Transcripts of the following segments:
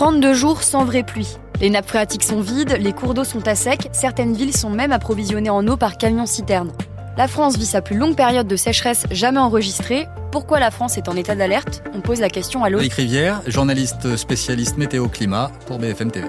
32 jours sans vraie pluie. Les nappes phréatiques sont vides, les cours d'eau sont à sec, certaines villes sont même approvisionnées en eau par camion-citerne. La France vit sa plus longue période de sécheresse jamais enregistrée. Pourquoi la France est en état d'alerte? On pose la question à Loïc Rivière, journaliste spécialiste météo-climat pour BFM TV.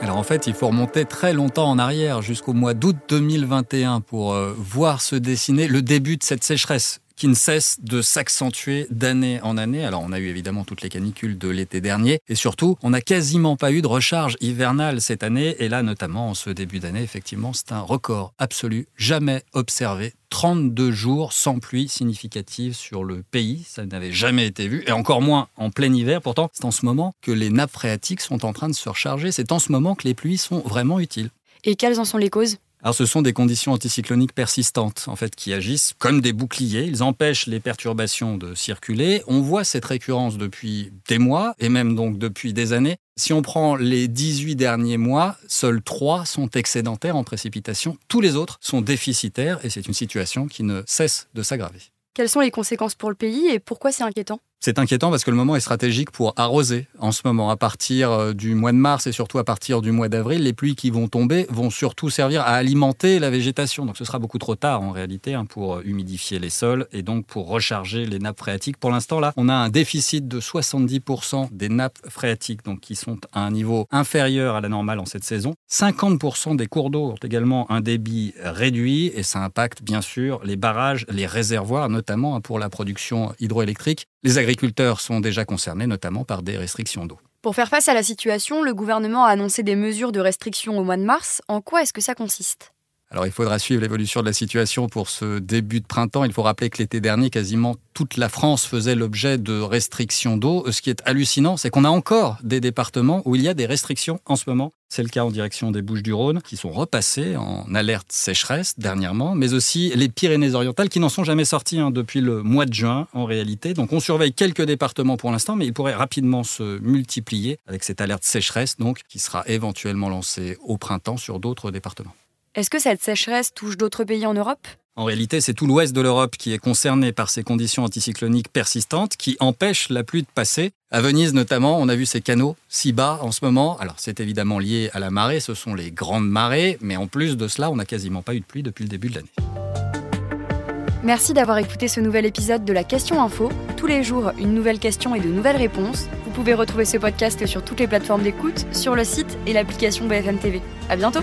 Alors en fait, il faut remonter très longtemps en arrière, jusqu'au mois d'août 2021, pour euh, voir se dessiner le début de cette sécheresse qui ne cesse de s'accentuer d'année en année. Alors on a eu évidemment toutes les canicules de l'été dernier et surtout on n'a quasiment pas eu de recharge hivernale cette année et là notamment en ce début d'année effectivement c'est un record absolu jamais observé 32 jours sans pluie significative sur le pays. Ça n'avait jamais été vu, et encore moins en plein hiver. Pourtant, c'est en ce moment que les nappes phréatiques sont en train de se recharger. C'est en ce moment que les pluies sont vraiment utiles. Et quelles en sont les causes? Alors ce sont des conditions anticycloniques persistantes en fait qui agissent comme des boucliers, ils empêchent les perturbations de circuler. On voit cette récurrence depuis des mois et même donc depuis des années. Si on prend les 18 derniers mois, seuls 3 sont excédentaires en précipitation, tous les autres sont déficitaires et c'est une situation qui ne cesse de s'aggraver. Quelles sont les conséquences pour le pays et pourquoi c'est inquiétant? C'est inquiétant parce que le moment est stratégique pour arroser en ce moment. À partir euh, du mois de mars et surtout à partir du mois d'avril, les pluies qui vont tomber vont surtout servir à alimenter la végétation. Donc ce sera beaucoup trop tard en réalité hein, pour euh, humidifier les sols et donc pour recharger les nappes phréatiques. Pour l'instant là, on a un déficit de 70% des nappes phréatiques donc qui sont à un niveau inférieur à la normale en cette saison. 50% des cours d'eau ont également un débit réduit et ça impacte bien sûr les barrages, les réservoirs notamment hein, pour la production hydroélectrique. Les agriculteurs sont déjà concernés notamment par des restrictions d'eau. Pour faire face à la situation, le gouvernement a annoncé des mesures de restriction au mois de mars. En quoi est-ce que ça consiste? Alors il faudra suivre l'évolution de la situation pour ce début de printemps. Il faut rappeler que l'été dernier, quasiment toute la France faisait l'objet de restrictions d'eau. Ce qui est hallucinant, c'est qu'on a encore des départements où il y a des restrictions en ce moment. C'est le cas en direction des Bouches-du-Rhône, qui sont repassées en alerte sécheresse dernièrement, mais aussi les Pyrénées-Orientales, qui n'en sont jamais sorties hein, depuis le mois de juin en réalité. Donc on surveille quelques départements pour l'instant, mais ils pourraient rapidement se multiplier avec cette alerte sécheresse, donc qui sera éventuellement lancée au printemps sur d'autres départements. Est-ce que cette sécheresse touche d'autres pays en Europe? En réalité, c'est tout l'ouest de l'Europe qui est concerné par ces conditions anticycloniques persistantes qui empêchent la pluie de passer. À Venise notamment, on a vu ces canaux si bas en ce moment. Alors c'est évidemment lié à la marée, ce sont les grandes marées, mais en plus de cela, on n'a quasiment pas eu de pluie depuis le début de l'année. Merci d'avoir écouté ce nouvel épisode de la Question Info. Tous les jours, une nouvelle question et de nouvelles réponses. Vous pouvez retrouver ce podcast sur toutes les plateformes d'écoute, sur le site et l'application BFM TV. À bientôt!